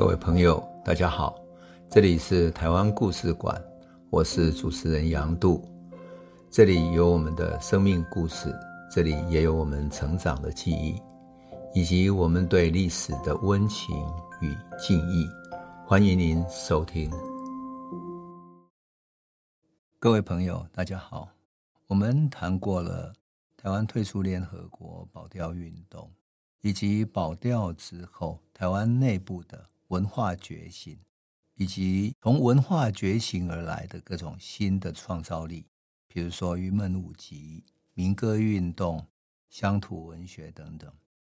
各位朋友，大家好，这里是台湾故事馆，我是主持人杨度，这里有我们的生命故事，这里也有我们成长的记忆，以及我们对历史的温情与敬意。欢迎您收听。各位朋友，大家好，我们谈过了台湾退出联合国保钓运动，以及保钓之后台湾内部的。文化觉醒，以及从文化觉醒而来的各种新的创造力，比如说云门舞集、民歌运动、乡土文学等等。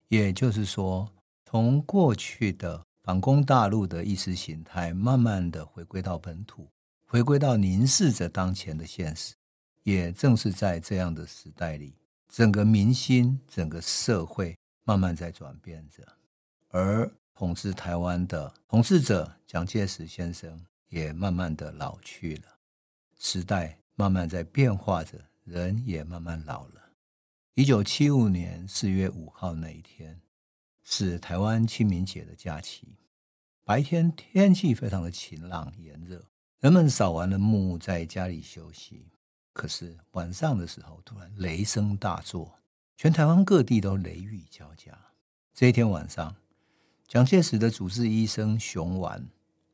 也就是说，从过去的反攻大陆的意识形态，慢慢的回归到本土，回归到凝视着当前的现实。也正是在这样的时代里，整个民心、整个社会慢慢在转变着，而。统治台湾的统治者蒋介石先生也慢慢的老去了，时代慢慢在变化着，人也慢慢老了。一九七五年四月五号那一天是台湾清明节的假期，白天天气非常的晴朗炎热，人们扫完了墓在家里休息。可是晚上的时候，突然雷声大作，全台湾各地都雷雨交加。这一天晚上。蒋介石的主治医生熊琬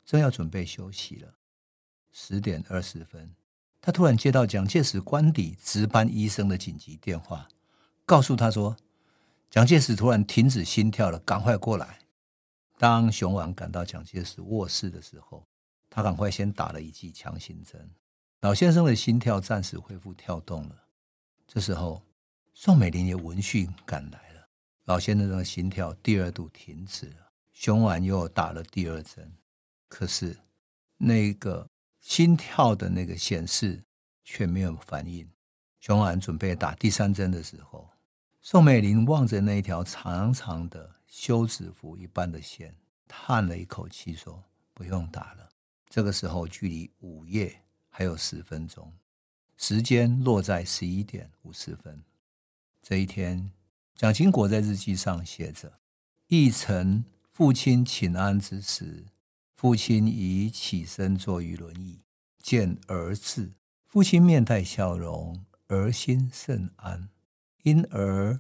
正要准备休息了，十点二十分，他突然接到蒋介石官邸值班医生的紧急电话，告诉他说，蒋介石突然停止心跳了，赶快过来。当熊琬赶到蒋介石卧室的时候，他赶快先打了一剂强心针，老先生的心跳暂时恢复跳动了。这时候，宋美龄也闻讯赶来了，老先生的心跳第二度停止了。熊琬又打了第二针，可是那个心跳的那个显示却没有反应。熊琬准备打第三针的时候，宋美龄望着那条长长的休止符一般的线，叹了一口气说：“不用打了。”这个时候距离午夜还有十分钟，时间落在十一点五十分。这一天，蒋经国在日记上写着：“一晨。”父亲请安之时，父亲已起身坐于轮椅，见儿子，父亲面带笑容，儿心甚安。因而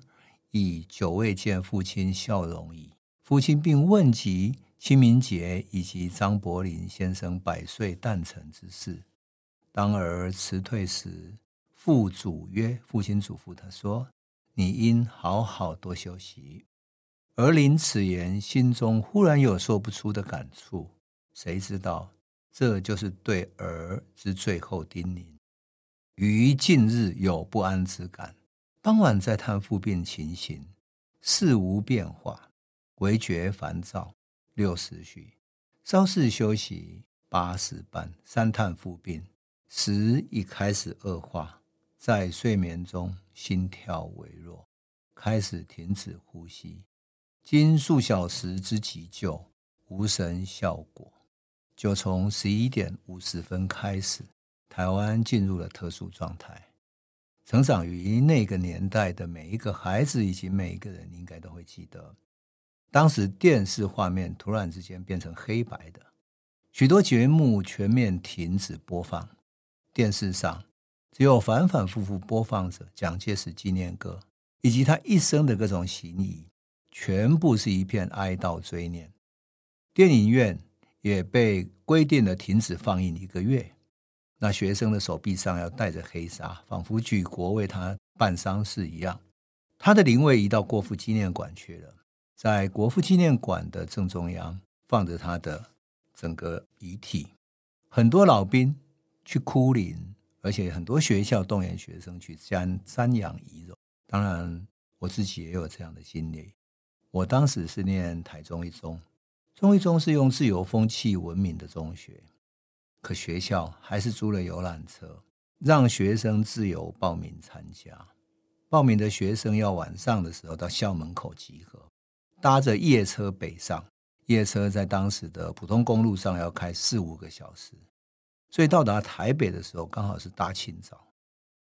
已久未见父亲笑容矣。父亲并问及清明节以及张伯苓先生百岁诞辰之事。当儿辞退时，父嘱曰：“父亲嘱咐他说，你应好好多休息。”儿临此言，心中忽然有说不出的感触。谁知道，这就是对儿之最后叮咛。于近日有不安之感，当晚再探父病情形，事无变化，唯觉烦躁。六时许，稍事休息，八时半，三探父病，时已开始恶化，在睡眠中心跳微弱，开始停止呼吸。经数小时之急救，无神效果。就从十一点五十分开始，台湾进入了特殊状态。成长于那个年代的每一个孩子以及每一个人，应该都会记得，当时电视画面突然之间变成黑白的，许多节目全面停止播放，电视上只有反反复复播放着蒋介石纪念歌以及他一生的各种行仪。全部是一片哀悼追念，电影院也被规定了停止放映一个月。那学生的手臂上要戴着黑纱，仿佛举国为他办丧事一样。他的灵位移到国父纪念馆去了，在国父纪念馆的正中央放着他的整个遗体。很多老兵去哭灵，而且很多学校动员学生去瞻瞻仰遗容。当然，我自己也有这样的经历。我当时是念台中一中，中一中是用自由风气闻名的中学，可学校还是租了游览车，让学生自由报名参加。报名的学生要晚上的时候到校门口集合，搭着夜车北上。夜车在当时的普通公路上要开四五个小时，所以到达台北的时候刚好是大清早，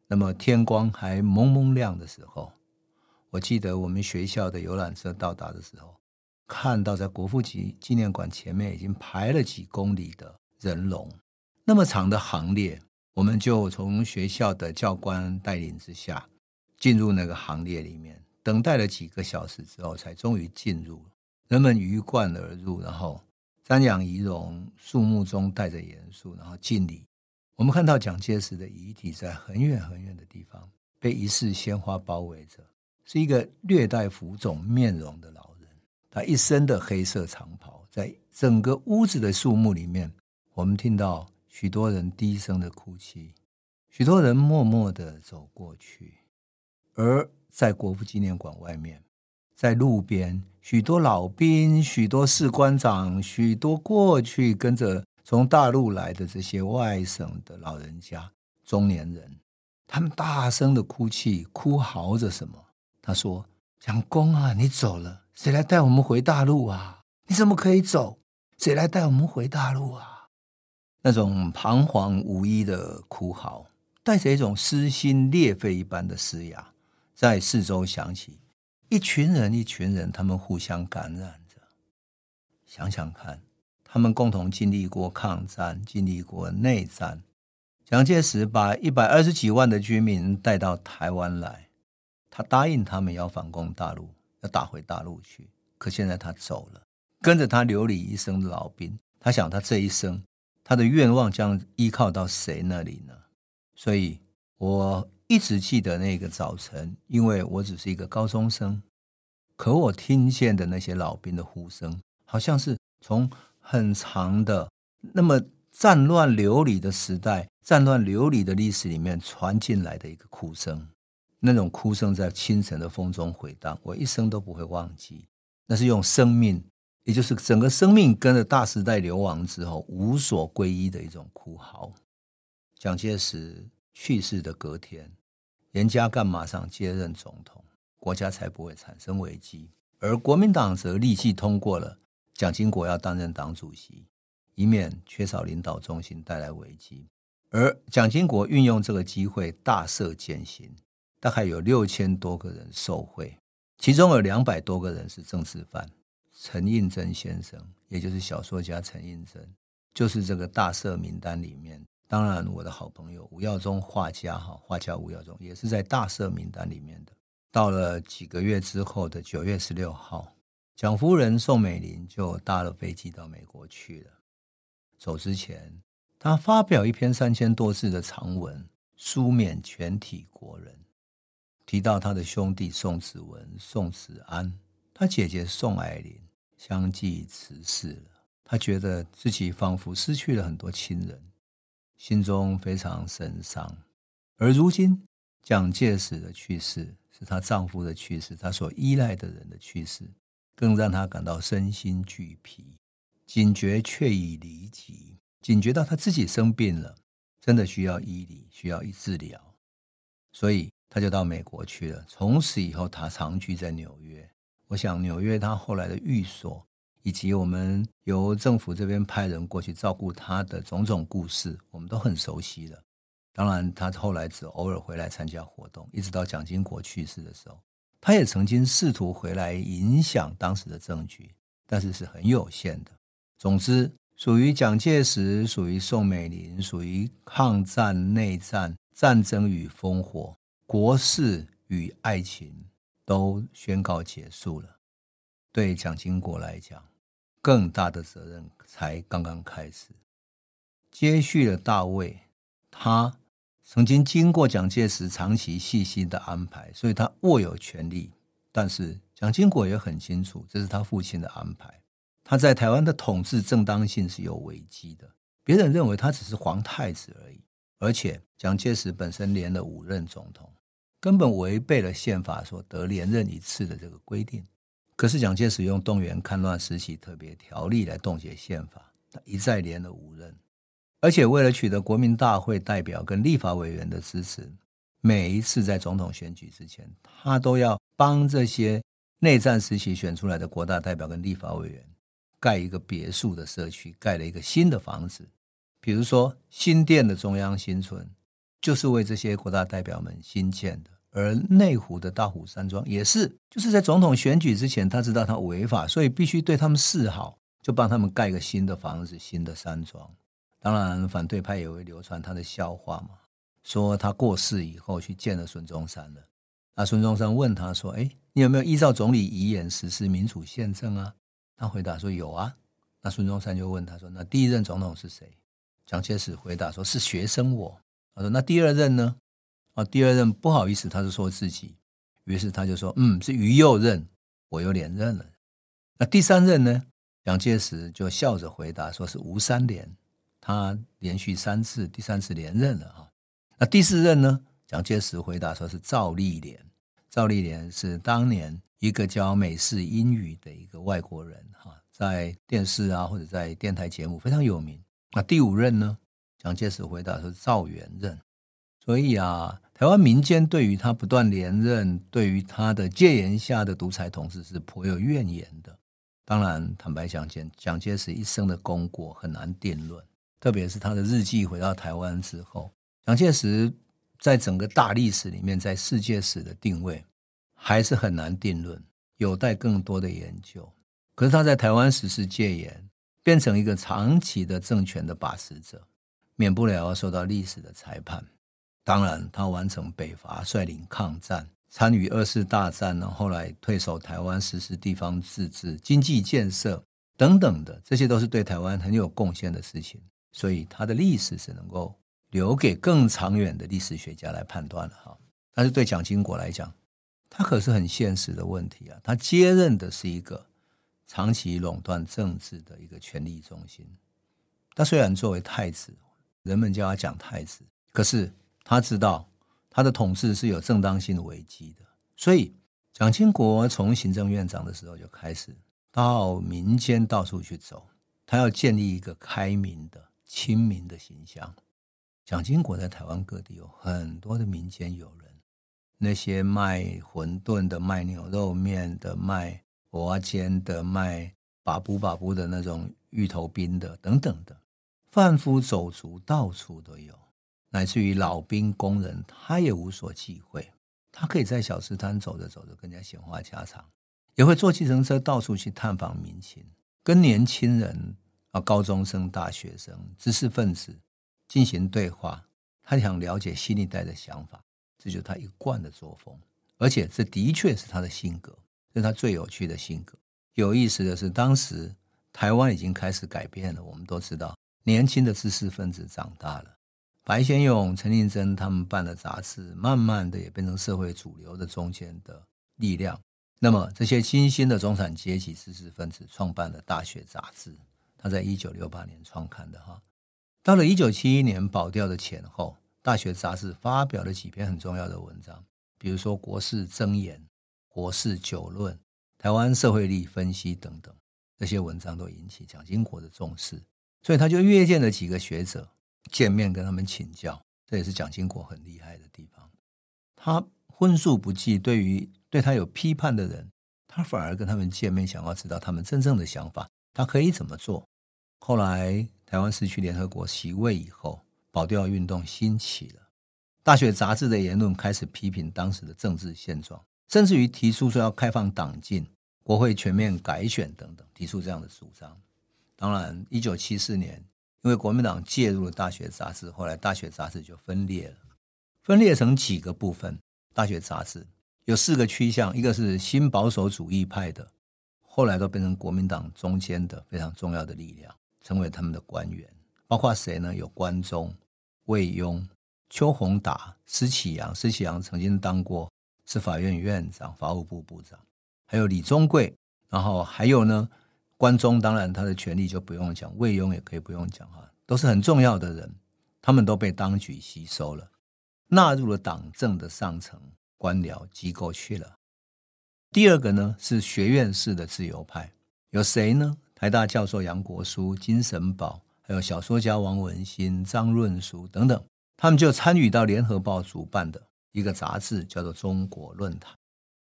那么天光还蒙蒙亮的时候。我记得我们学校的游览车到达的时候，看到在国父纪纪念馆前面已经排了几公里的人龙，那么长的行列，我们就从学校的教官带领之下进入那个行列里面，等待了几个小时之后，才终于进入。人们鱼贯而入，然后瞻仰遗容，肃穆中带着严肃，然后敬礼。我们看到蒋介石的遗体在很远很远的地方被一束鲜花包围着，是一个略带浮肿面容的老人。他一身的黑色长袍，在整个屋子的肃穆里面，我们听到许多人低声的哭泣，许多人默默的走过去，而在国父纪念馆外面，在路边，许多老兵、许多士官长、许多过去跟着从大陆来的这些外省的老人家、中年人，他们大声的哭泣，哭嚎着什么？他说：“蒋公啊，你走了。”谁来带我们回大陆啊？你怎么可以走？谁来带我们回大陆啊？那种彷徨无依的哭嚎，带着一种撕心裂肺一般的嘶哑，在四周响起。一群人，一群人，他们互相感染着。想想看，他们共同经历过抗战，经历过内战。蒋介石把一百二十几万的军民带到台湾来，他答应他们要反攻大陆。要打回大陆去，可现在他走了，跟着他流离一生的老兵，他想他这一生，他的愿望将依靠到谁那里呢？所以我一直记得那个早晨，因为我只是一个高中生，可我听见的那些老兵的呼声，好像是从很长的那么战乱流离的时代、战乱流离的历史里面传进来的一个哭声。那种哭声在清晨的风中回荡，我一生都不会忘记。那是用生命，也就是整个生命跟着大时代流亡之后无所归依的一种哭嚎。蒋介石去世的隔天，严家淦马上接任总统，国家才不会产生危机。而国民党则立即通过了蒋经国要担任党主席，以免缺少领导中心带来危机。而蒋经国运用这个机会大赦减刑。大概有六千多个人受贿，其中有两百多个人是政治犯。陈映真先生，也就是小说家陈映真，就是这个大赦名单里面。当然，我的好朋友吴耀宗画家，哈，画家吴耀宗也是在大赦名单里面的。到了几个月之后的九月十六号，蒋夫人宋美龄就搭了飞机到美国去了。走之前，他发表一篇三千多字的长文，书勉全体国人。提到他的兄弟宋子文、宋子安，他姐姐宋霭龄相继辞世了。他觉得自己仿佛失去了很多亲人，心中非常神伤。而如今蒋介石的去世，是她丈夫的去世，她所依赖的人的去世，更让她感到身心俱疲，警觉却已离奇，警觉到她自己生病了，真的需要医理，需要医治疗，所以。他就到美国去了。从此以后，他长居在纽约。我想，纽约他后来的寓所，以及我们由政府这边派人过去照顾他的种种故事，我们都很熟悉的。当然，他后来只偶尔回来参加活动，一直到蒋经国去世的时候，他也曾经试图回来影响当时的政局，但是是很有限的。总之，属于蒋介石，属于宋美龄，属于抗战、内战、战争与烽火。国事与爱情都宣告结束了，对蒋经国来讲，更大的责任才刚刚开始。接续了大卫，他曾经经过蒋介石长期细心的安排，所以他握有权力。但是蒋经国也很清楚，这是他父亲的安排。他在台湾的统治正当性是有危机的，别人认为他只是皇太子而已。而且蒋介石本身连了五任总统，根本违背了宪法所得连任一次的这个规定。可是蒋介石用动员戡乱时期特别条例来冻结宪法，他一再连了五任。而且为了取得国民大会代表跟立法委员的支持，每一次在总统选举之前，他都要帮这些内战时期选出来的国大代表跟立法委员盖一个别墅的社区，盖了一个新的房子。比如说，新店的中央新村就是为这些国大代表们新建的，而内湖的大虎山庄也是，就是在总统选举之前，他知道他违法，所以必须对他们示好，就帮他们盖个新的房子、新的山庄。当然，反对派也会流传他的笑话嘛，说他过世以后去见了孙中山了。那孙中山问他说：“哎，你有没有依照总理遗言实施民主宪政啊？”他回答说：“有啊。”那孙中山就问他说：“那第一任总统是谁？”蒋介石回答说：“是学生我。”他说：“那第二任呢？”啊，第二任不好意思，他就说自己，于是他就说：“嗯，是于右任，我又连任了。”那第三任呢？蒋介石就笑着回答说：“是吴三连，他连续三次，第三次连任了啊。”那第四任呢？蒋介石回答说：“是赵立莲，赵立莲是当年一个教美式英语的一个外国人，哈，在电视啊或者在电台节目非常有名。”那第五任呢？蒋介石回答说：“是赵元任。”所以啊，台湾民间对于他不断连任，对于他的戒严下的独裁统治是颇有怨言的。当然，坦白讲，蒋蒋介石一生的功过很难定论，特别是他的日记回到台湾之后，蒋介石在整个大历史里面，在世界史的定位还是很难定论，有待更多的研究。可是他在台湾实施戒严，变成一个长期的政权的把持者，免不了要受到历史的裁判。当然，他完成北伐，率领抗战，参与二次大战然，后来退守台湾，实施地方自治、经济建设等等的，这些都是对台湾很有贡献的事情。所以，他的历史是能够留给更长远的历史学家来判断的哈。但是，对蒋经国来讲，他可是很现实的问题啊。他接任的是一个长期垄断政治的一个权力中心。他虽然作为太子，人们叫他蒋太子，可是。他知道他的统治是有正当性危机的，所以蒋经国从行政院长的时候就开始到民间到处去走，他要建立一个开明的、亲民的形象。蒋经国在台湾各地有很多的民间友人，那些卖馄饨的、卖牛肉面的、卖蚵煎的、卖把布把布的那种芋头冰的等等的，贩夫走卒到处都有。乃至于老兵、工人，他也无所忌讳。他可以在小吃摊走着走着，跟人家闲话家常；也会坐计程车到处去探访民情，跟年轻人啊、高中生、大学生、知识分子进行对话。他想了解新一代的想法，这就是他一贯的作风。而且，这的确是他的性格，是他最有趣的性格。有意思的是，当时台湾已经开始改变了。我们都知道，年轻的知识分子长大了。白先勇、陈令珍他们办的杂志，慢慢的也变成社会主流的中间的力量。那么，这些新兴的中产阶级知识分子创办了《大学》杂志，他在一九六八年创刊的哈。到了一九七一年保钓的前后，《大学》杂志发表了几篇很重要的文章，比如说《国事箴言》《国事九论》《台湾社会力分析》等等，这些文章都引起蒋经国的重视，所以他就约见了几个学者。见面跟他们请教，这也是蒋经国很厉害的地方。他荤素不忌，对于对他有批判的人，他反而跟他们见面，想要知道他们真正的想法，他可以怎么做。后来台湾失去联合国席位以后，保钓运动兴起了，大学杂志的言论开始批评当时的政治现状，甚至于提出说要开放党禁、国会全面改选等等，提出这样的主张。当然，一九七四年。因为国民党介入了《大学》杂志，后来《大学》杂志就分裂了，分裂成几个部分。《大学》杂志有四个趋向，一个是新保守主义派的，后来都变成国民党中间的非常重要的力量，成为他们的官员，包括谁呢？有关中、魏庸、邱宏达、施启扬。施启扬曾经当过司法院院长、法务部部长，还有李宗贵，然后还有呢？关中当然他的权力就不用讲，魏庸也可以不用讲哈，都是很重要的人，他们都被当局吸收了，纳入了党政的上层官僚机构去了。第二个呢是学院式的自由派，有谁呢？台大教授杨国枢、金神宝，还有小说家王文兴、张润书等等，他们就参与到联合报主办的一个杂志，叫做《中国论坛》。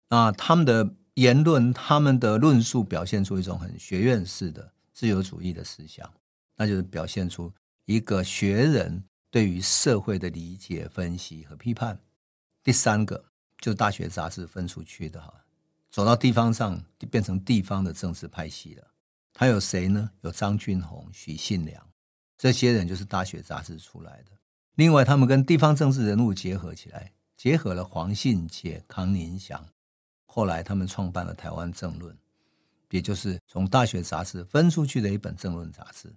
那他们的。言论，他们的论述表现出一种很学院式的自由主义的思想，那就是表现出一个学人对于社会的理解、分析和批判。第三个，就大学杂志分出去的哈，走到地方上变成地方的政治派系了。他有谁呢？有张俊宏、许信良，这些人就是大学杂志出来的。另外，他们跟地方政治人物结合起来，结合了黄信介、康宁祥。后来，他们创办了《台湾政论》，也就是从大学杂志分出去的一本政论杂志。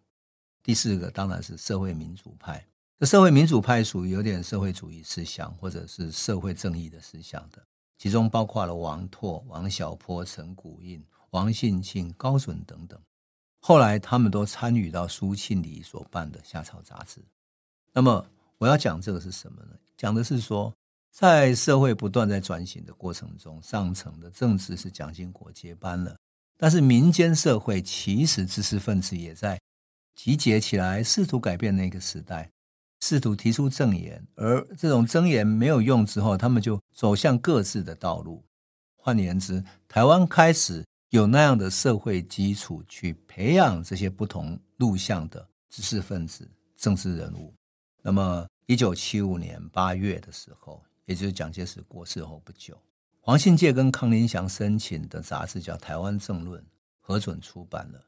第四个当然是社会民主派。这社会民主派属于有点社会主义思想或者是社会正义的思想的，其中包括了王拓、王小波、陈古印、王信庆、高准等等。后来，他们都参与到苏庆礼所办的《夏草》杂志。那么，我要讲这个是什么呢？讲的是说，在社会不断在转型的过程中，上层的政治是蒋经国接班了，但是民间社会其实知识分子也在集结起来，试图改变那个时代，试图提出证言。而这种证言没有用之后，他们就走向各自的道路。换言之，台湾开始有那样的社会基础去培养这些不同路向的知识分子、政治人物。那么，一九七五年八月的时候，也就是蒋介石过世后不久，黄信介跟康宁祥申请的杂志叫《台湾政论》，核准出版了。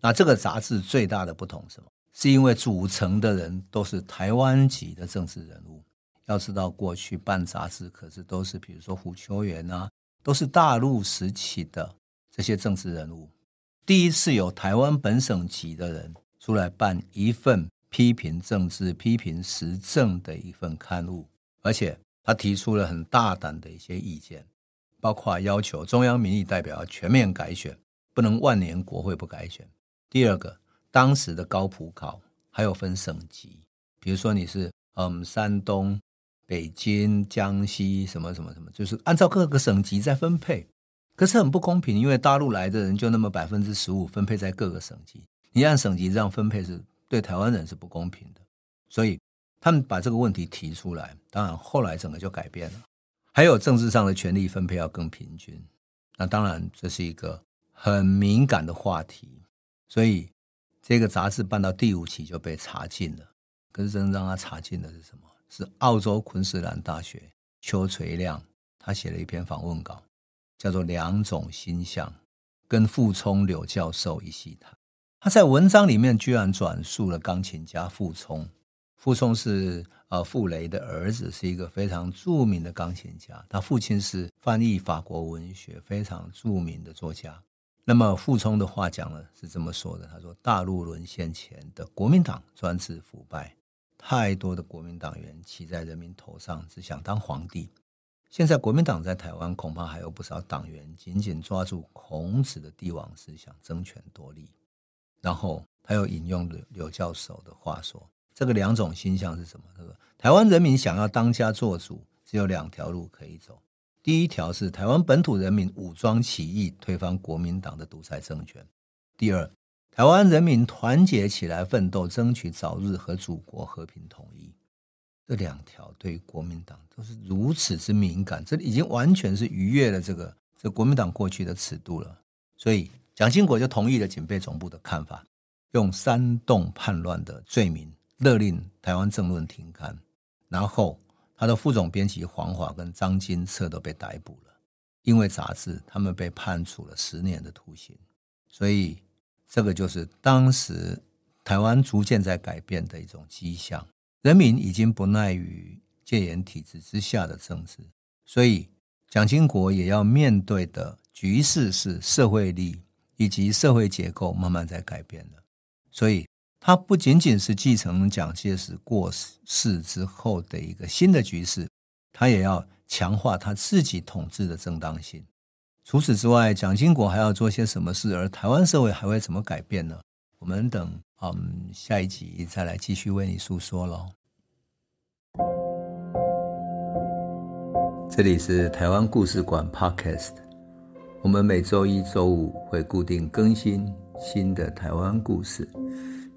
那这个杂志最大的不同是什么？是因为组成的人都是台湾籍的政治人物。要知道，过去办杂志可是都是，比如说胡秋原啊，都是大陆时期的这些政治人物。第一次有台湾本省籍的人出来办一份。批评政治、批评时政的一份刊物，而且他提出了很大胆的一些意见，包括要求中央民意代表要全面改选，不能万年国会不改选。第二个，当时的高普考还有分省级，比如说你是嗯山东、北京、江西什么什么什么，就是按照各个省级在分配，可是很不公平，因为大陆来的人就那么百分之十五分配在各个省级，你按省级这样分配是。对台湾人是不公平的，所以他们把这个问题提出来。当然，后来整个就改变了。还有政治上的权力分配要更平均。那当然，这是一个很敏感的话题。所以，这个杂志办到第五期就被查禁了。可是，真正让他查禁的是什么？是澳洲昆士兰大学邱垂亮，他写了一篇访问稿，叫做《两种心象》，跟傅聪柳教授一起谈。他在文章里面居然转述了钢琴家傅聪，傅聪是呃傅雷的儿子，是一个非常著名的钢琴家。他父亲是翻译法国文学非常著名的作家。那么傅聪的话讲了是这么说的：他说，大陆沦陷前的国民党专制腐败，太多的国民党员骑在人民头上，只想当皇帝。现在国民党在台湾恐怕还有不少党员紧紧抓住孔子的帝王思想，争权夺利。然后他又引用了柳教授的话说：“这个两种心象是什么？这个，台湾人民想要当家做主，只有两条路可以走。第一条是台湾本土人民武装起义，推翻国民党的独裁政权；第二，台湾人民团结起来奋斗，争取早日和祖国和平统一。这两条对于国民党都是如此之敏感，这已经完全是逾越了这个这国民党过去的尺度了。所以。”蒋经国就同意了警备总部的看法，用煽动叛乱的罪名勒令台湾政论停刊，然后他的副总编辑黄华跟张金策都被逮捕了，因为杂志他们被判处了十年的徒刑。所以这个就是当时台湾逐渐在改变的一种迹象，人民已经不耐于戒严体制之下的政治，所以蒋经国也要面对的局势是社会力。以及社会结构慢慢在改变了，所以它不仅仅是继承蒋介石过世之后的一个新的局势，它也要强化他自己统治的正当性。除此之外，蒋经国还要做些什么事？而台湾社会还会怎么改变呢？我们等嗯下一集再来继续为你诉说喽。这里是台湾故事馆 Podcast。我们每周一、周五会固定更新新的台湾故事，